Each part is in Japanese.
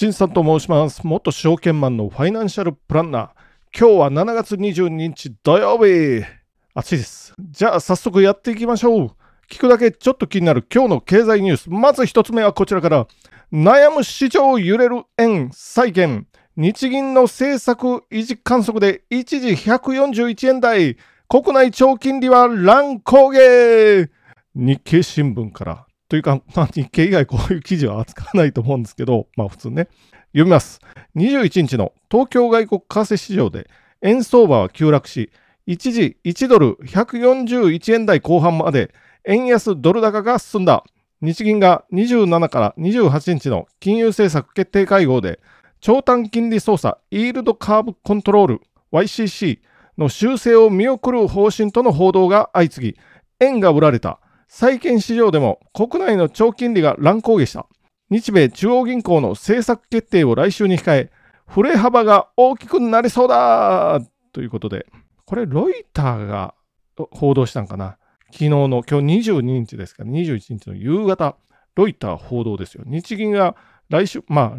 新さんと申します。元証券マンのファイナンシャルプランナー。今日は7月22日土曜日。暑いです。じゃあ早速やっていきましょう。聞くだけちょっと気になる今日の経済ニュース。まず一つ目はこちらから。悩む市場揺れる円債券。日銀の政策維持観測で一時141円台。国内長金利は乱高下。日経新聞からというか、まあ、日経以外こういう記事は扱わないと思うんですけど、まあ普通ね。読みます。21日の東京外国為替市場で円相場は急落し、一時1ドル141円台後半まで円安ドル高が進んだ。日銀が27から28日の金融政策決定会合で長短金利操作イールドカーブコントロール YCC の修正を見送る方針との報道が相次ぎ、円が売られた。債券市場でも国内の長金利が乱高下した。日米中央銀行の政策決定を来週に控え、振れ幅が大きくなりそうだということで、これロイターが報道したんかな？昨日の、今日22日ですか？ら、21日の夕方、ロイター報道ですよ。日銀が来週、まあ、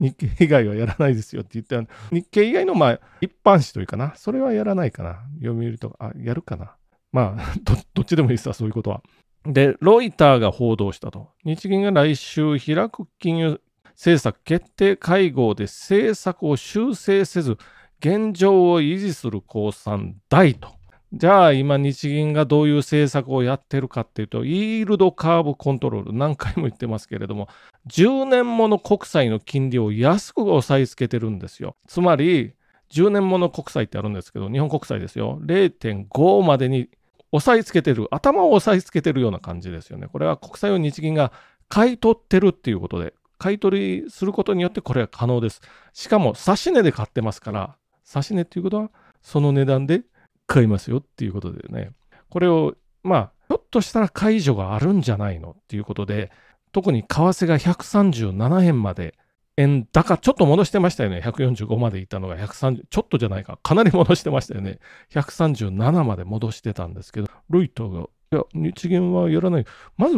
日経以外はやらないですよって言った日経以外のまあ一般紙というかな、それはやらないかな。読売とか、あ、やるかな。まあ ど、どっちでもいいですわ、そういうことは。で、ロイターが報道したと。日銀が来週開く金融政策決定会合で政策を修正せず、現状を維持する公算大と。じゃあ今日銀がどういう政策をやってるかっていうと、イールドカーブコントロール、何回も言ってますけれども、10年もの国債の金利を安く押さえつけてるんですよ。つまり、10年もの国債ってあるんですけど、日本国債ですよ。0.5までに押さえつけてる、頭を押さえつけてるような感じですよね。これは国債を日銀が買い取ってるっていうことで、買い取りすることによってこれは可能です。しかも、指値で買ってますから、指値っていうことは、その値段で買いますよっていうことでね、これを、まあ、ひょっとしたら解除があるんじゃないのっていうことで、特に為替が137円まで円高、ちょっと戻してましたよね。145までいったのが130、ちょっとじゃないか。かなり戻してましたよね。137まで戻してたんですけど、ロイターが、いや、日銀はやらない。まず、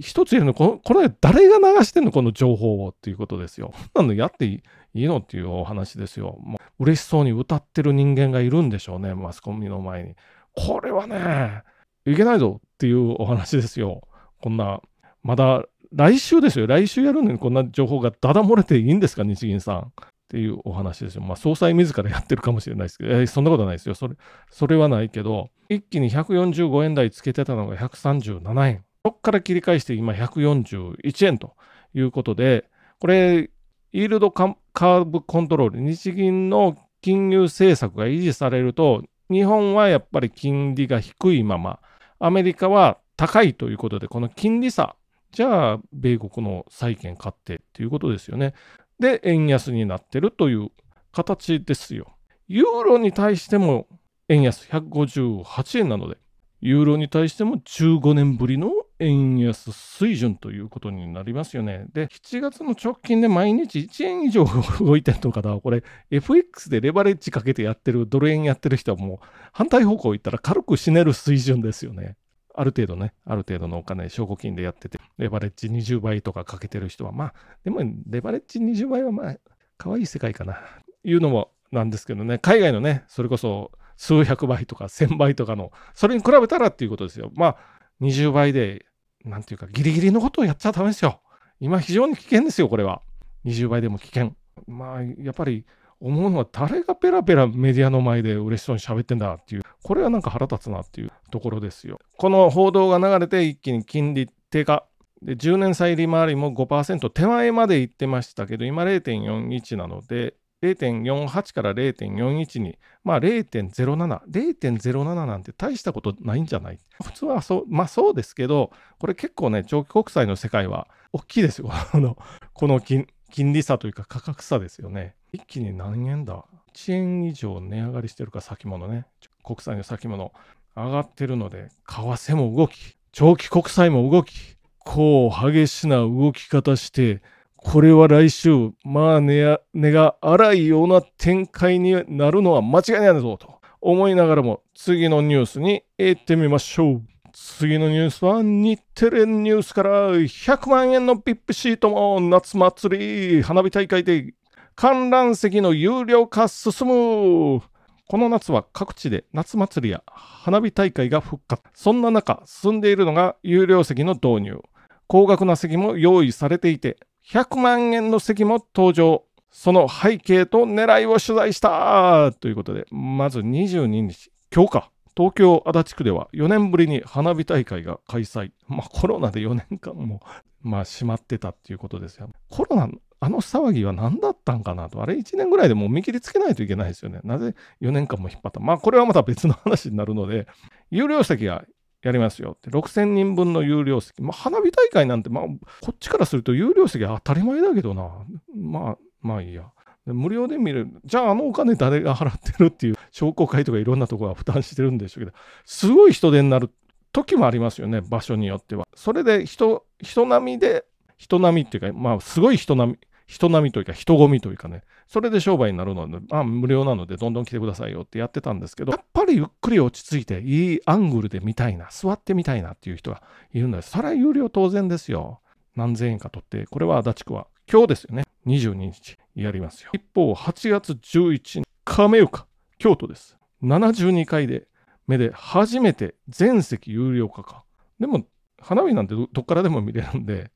一つ言えるの、ここれ誰が流してんの？この情報をっていうことですよ。なのやっていいのっていうお話ですよ。もう嬉しそうに歌ってる人間がいるんでしょうね。マスコミの前に。これはね、いけないぞっていうお話ですよ。こんな、まだ来週ですよ。来週やるのにこんな情報がだだ漏れていいんですか、日銀さん。っていうお話ですよ。まあ、総裁自らやってるかもしれないですけど、えー、そんなことないですよ。それ、それはないけど、一気に145円台つけてたのが137円。そこから切り返して今141円ということで、これ、イールドカーブコントロール、日銀の金融政策が維持されると、日本はやっぱり金利が低いまま、アメリカは高いということで、この金利差じゃあ、米国の債券買ってっていうことですよね。で、円安になってるという形ですよ。ユーロに対しても円安158円なので、ユーロに対しても15年ぶりの円安水準ということになりますよね。で、7月の直近で毎日1円以上動いてるのかな。これ、FX でレバレッジかけてやってる、ドル円やってる人はもう反対方向行ったら軽く死ねる水準ですよね。ある程度ね、ある程度のお金、証拠金でやってて、レバレッジ20倍とかかけてる人は、まあ、でも、レバレッジ20倍はまあ、可愛い世界かな、いうのもなんですけどね、海外のね、それこそ数百倍とか1000倍とかの、それに比べたらっていうことですよ。まあ、20倍で、なんていうか、ギリギリのことをやっちゃダメですよ。今非常に危険ですよ、これは。20倍でも危険。まあ、やっぱり、思うのは誰がペラペラメディアの前で嬉しそうに喋ってんだっていう、これはなんか腹立つなっていうところですよ。この報道が流れて一気に金利低下。で10年債利回りも5%手前まで行ってましたけど、今0.41なので、0.48から0.41に、まあ0.07、0.07なんて大したことないんじゃない普通はそう、まあそうですけど、これ結構ね、長期国債の世界は大きいですよ。この金金利差というか価格差ですよね。一気に何円だ ?1 円以上値上がりしてるか先物ね。国債の先物上がってるので、為替も動き、長期国債も動き、こう激しな動き方して、これは来週、まあ値が荒いような展開になるのは間違いないぞと思いながらも、次のニュースに行ってみましょう。次のニュースは日テレニュースから100万円の VIP シートも夏祭り花火大会で観覧席の有料化進む。この夏は各地で夏祭りや花火大会が復活。そんな中進んでいるのが有料席の導入。高額な席も用意されていて100万円の席も登場。その背景と狙いを取材した。ということでまず22日今日か。東京足立区では4年ぶりに花火大会が開催。まあコロナで4年間もまあ閉まってたっていうことですよ。コロナのあの騒ぎは何だったんかなと。あれ1年ぐらいでもう見切りつけないといけないですよね。なぜ4年間も引っ張った？まあこれはまた別の話になるので、有料席がやりますよって。6000人分の有料席。まあ花火大会なんて、まあこっちからすると有料席は当たり前だけどな。まあ、まあいいや。無料で見る。じゃああのお金誰が払ってるっていう商工会とかいろんなところが負担してるんでしょうけど、すごい人手になる時もありますよね、場所によっては。それで人、人並みで、人並みっていうか、まあすごい人並み、人並みというか人混みというかね、それで商売になるので、まあ無料なのでどんどん来てくださいよってやってたんですけど、やっぱりゆっくり落ち着いて、いいアングルで見たいな、座ってみたいなっていう人がいるので、それは有料当然ですよ。何千円か取って、これは足立区は今日ですよね。22日やりますよ。一方、8月11日、亀岡、京都です。72回で目で初めて全席有料化か。でも、花火なんてどっからでも見れるんで、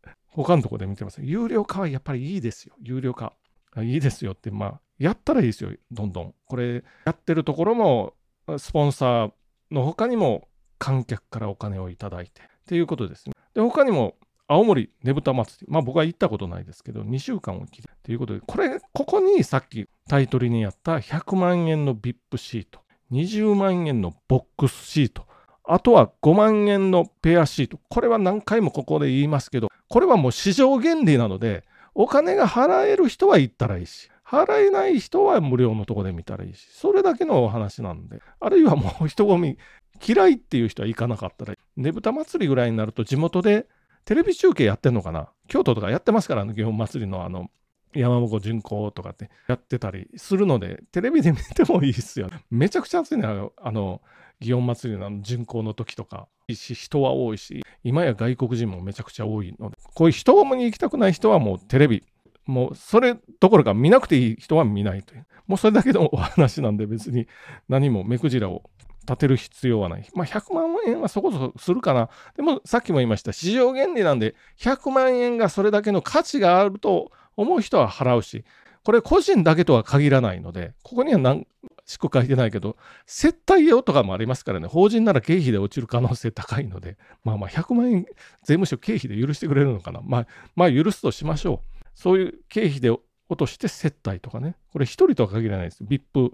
他のところで見てます。有料化はやっぱりいいですよ。有料化。いいですよって、まあ、やったらいいですよ。どんどん。これ、やってるところも、スポンサーの他にも観客からお金をいただいてっていうことですね。で、他にも青森ねぶた祭り。まあ僕は行ったことないですけど、2週間おきで。ということで、これ、ここにさっきタイトルにあった100万円の VIP シート、20万円のボックスシート、あとは5万円のペアシート。これは何回もここで言いますけど、これはもう市場原理なので、お金が払える人は行ったらいいし、払えない人は無料のとこで見たらいいし、それだけのお話なんで、あるいはもう人混み、嫌いっていう人は行かなかったら、ねぶた祭りぐらいになると地元でテレビ中継やってんのかな？京都とかやってますから、ね、祇園祭りのあの、山鉾巡行とかってやってたりするので、テレビで見てもいいっすよ。めちゃくちゃ暑いね、あの、祇園祭りの巡行の時とか、人は多いし、今や外国人もめちゃくちゃ多いので、こういう人混みに行きたくない人はもうテレビ、もうそれどころか見なくていい人は見ないという。もうそれだけのお話なんで別に何も目くじらを立てる必要はない。まあ、100万円はそこそこするかな。でも、さっきも言いました、市場原理なんで、100万円がそれだけの価値があると思う人は払うし、これ個人だけとは限らないので、ここには何しく書いてないけど、接待用とかもありますからね、法人なら経費で落ちる可能性高いので、まあまあ100万円税務署経費で許してくれるのかな。まあ、まあ許すとしましょう。そういう経費で落として接待とかね。これ1人とは限らないです。VIP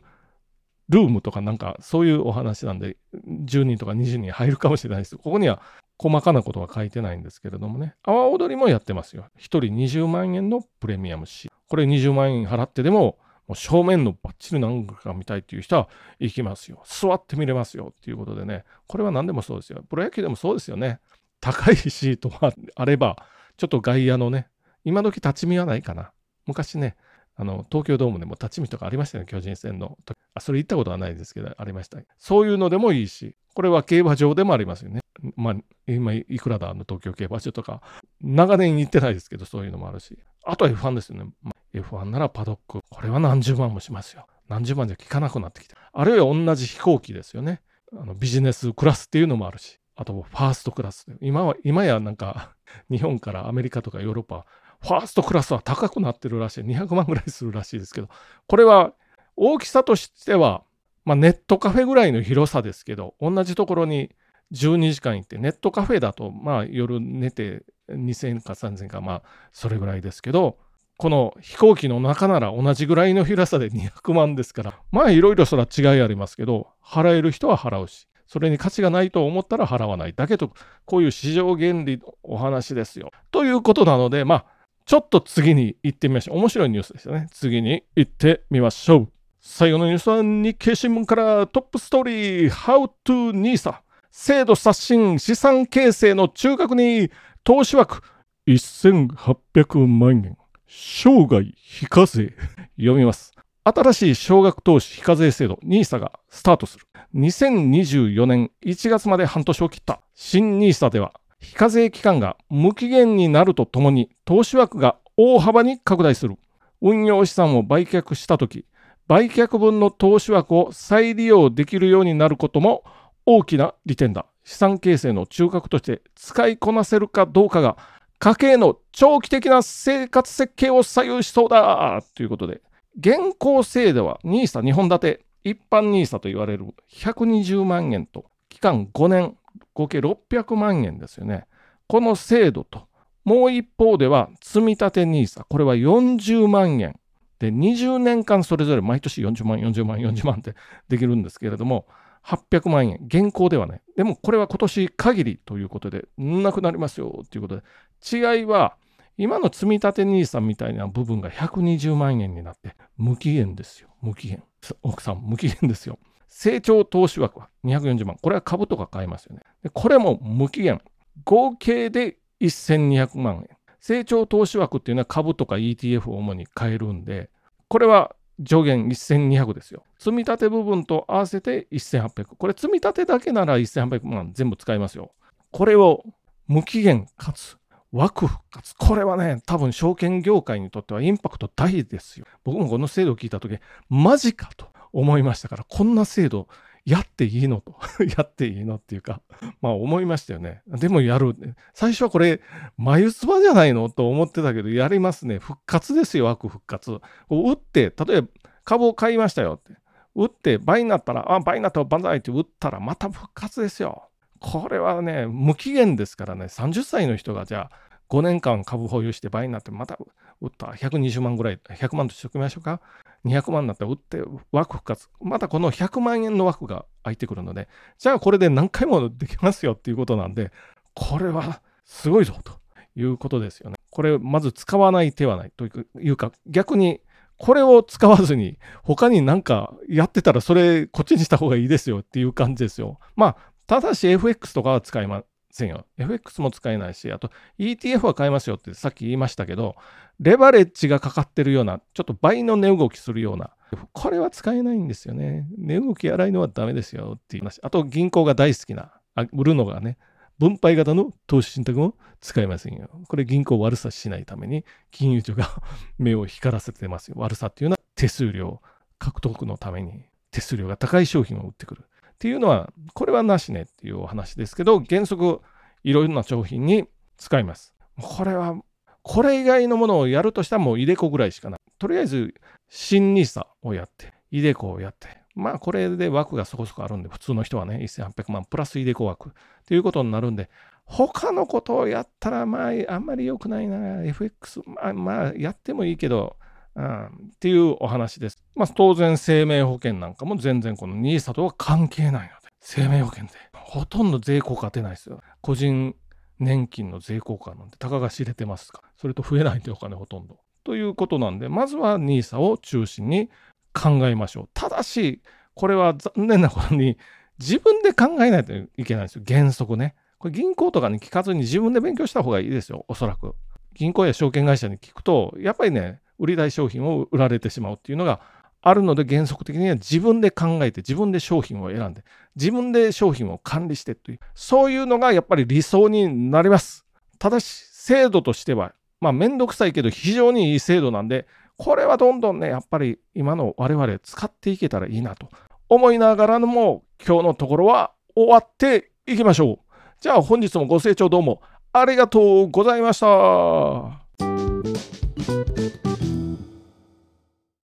ルームとかなんかそういうお話なんで、10人とか20人入るかもしれないです。ここには細かなことは書いてないんですけれどもね。阿波踊りもやってますよ。1人20万円のプレミアムシこれ20万円払ってでも、もう正面のバッチリなんか見たいっていう人は行きますよ。座って見れますよっていうことでね。これは何でもそうですよ。プロ野球でもそうですよね。高いシートがあれば、ちょっと外野のね、今時立ち見はないかな。昔ね、あの、東京ドームでも立ち見とかありましたよね、巨人戦のあ。それ行ったことはないですけど、ありました。そういうのでもいいし、これは競馬場でもありますよね。まあ、今、いくらだ、あの東京競馬場とか、長年行ってないですけど、そういうのもあるし。あとは F1 ですよね。F1 ならパドック。これは何十万もしますよ。何十万じゃ効かなくなってきて。あるいは同じ飛行機ですよね。あのビジネスクラスっていうのもあるし。あと、ファーストクラス。今は、今やなんか、日本からアメリカとかヨーロッパ、ファーストクラスは高くなってるらしい。200万ぐらいするらしいですけど、これは大きさとしては、まあ、ネットカフェぐらいの広さですけど、同じところに12時間行って、ネットカフェだと、まあ夜寝て2000か3000か、まあそれぐらいですけど、この飛行機の中なら同じぐらいの広さで200万ですから、まあいろいろそれは違いありますけど、払える人は払うし、それに価値がないと思ったら払わないだけと、こういう市場原理のお話ですよ。ということなので、まあちょっと次に行ってみましょう。面白いニュースですよね。次に行ってみましょう。最後のニュースは日経新聞からトップストーリー How to NISA 制度刷新資産形成の中核に投資枠1800万円生涯非課税読みます。新しい少額投資非課税制度 NISA がスタートする。2024年1月まで半年を切った新 NISA では非課税期間が無期限になるとともに投資枠が大幅に拡大する。運用資産を売却したとき、売却分の投資枠を再利用できるようになることも大きな利点だ。資産形成の中核として使いこなせるかどうかが家計の長期的な生活設計を左右しそうだということで、現行制度は NISA 2本立て、一般 NISA と言われる120万円と、期間5年、合計600万円ですよね。この制度と、もう一方では積立 NISA、これは40万円。で、20年間それぞれ毎年40万、40万、40万ってできるんですけれども、800万円、現行ではね。でもこれは今年限りということで、なくなりますよということで、違いは、今の積立 NISA みたいな部分が120万円になって、無期限ですよ。無期限。奥さん、無期限ですよ。成長投資枠は240万。これは株とか買えますよね。これも無期限。合計で1200万円。成長投資枠っていうのは株とか ETF を主に買えるんで、これは上限1200ですよ。積み立て部分と合わせて1800。これ積み立てだけなら1800万全部使いますよ。これを無期限かつ枠復活。これはね、多分証券業界にとってはインパクト大ですよ。僕もこの制度を聞いたとき、マジかと思いましたから、こんな制度やっていいのと やっていいのっていうか、まあ思いましたよね。でもやる。最初はこれ、眉唾じゃないのと思ってたけど、やりますね。復活ですよ、枠復活。打って、例えば株を買いましたよって。打って倍になったら、あ、倍になったら万歳って打ったらまた復活ですよ。これはね、無期限ですからね、30歳の人がじゃあ5年間株保有して倍になってまた売った120万ぐらい、100万としておきましょうか。200万になったら売って枠復活。またこの100万円の枠が空いてくるので、じゃあこれで何回もできますよっていうことなんで、これはすごいぞということですよね。これまず使わない手はないというか、逆にこれを使わずに他になんかやってたらそれこっちにした方がいいですよっていう感じですよ。まあ、ただし FX とかは使いませんよ。FX も使えないし、あと ETF は買えますよってさっき言いましたけど、レバレッジがかかってるような、ちょっと倍の値動きするような、これは使えないんですよね。値動き荒いのはダメですよっていう話。あと銀行が大好きな、あ売るのがね、分配型の投資信託も使えませんよ。これ銀行悪さしないために金融庁が 目を光らせてますよ。悪さっていうのは手数料獲得のために手数料が高い商品を売ってくる。っていうのは、これはなしねっていうお話ですけど、原則、いろいろな商品に使います。これは、これ以外のものをやるとしたらもうイデコぐらいしかない。とりあえず、新 NISA をやって、イデコをやって、まあこれで枠がそこそこあるんで、普通の人はね、1800万プラスイデコ枠っていうことになるんで、他のことをやったら、まああんまり良くないな、FX、まあ、まあ、やってもいいけど、うん、っていうお話です。まあ、当然生命保険なんかも全然この NISA とは関係ないので、生命保険でほとんど税効果出ないですよ。個人年金の税効果なんてたかが知れてますか？それと増えないというお金ほとんど。ということなんで、まずは NISA を中心に考えましょう。ただし、これは残念なことに自分で考えないといけないんですよ。原則ね。これ銀行とかに聞かずに自分で勉強した方がいいですよ。おそらく。銀行や証券会社に聞くと、やっぱりね、売りたい商品を売られてしまうっていうのがあるので原則的には自分で考えて自分で商品を選んで自分で商品を管理してというそういうのがやっぱり理想になります。ただし制度としてはまあめんどくさいけど非常にいい制度なんでこれはどんどんねやっぱり今の我々使っていけたらいいなと思いながらのも今日のところは終わっていきましょう。じゃあ本日もご清聴どうもありがとうございました。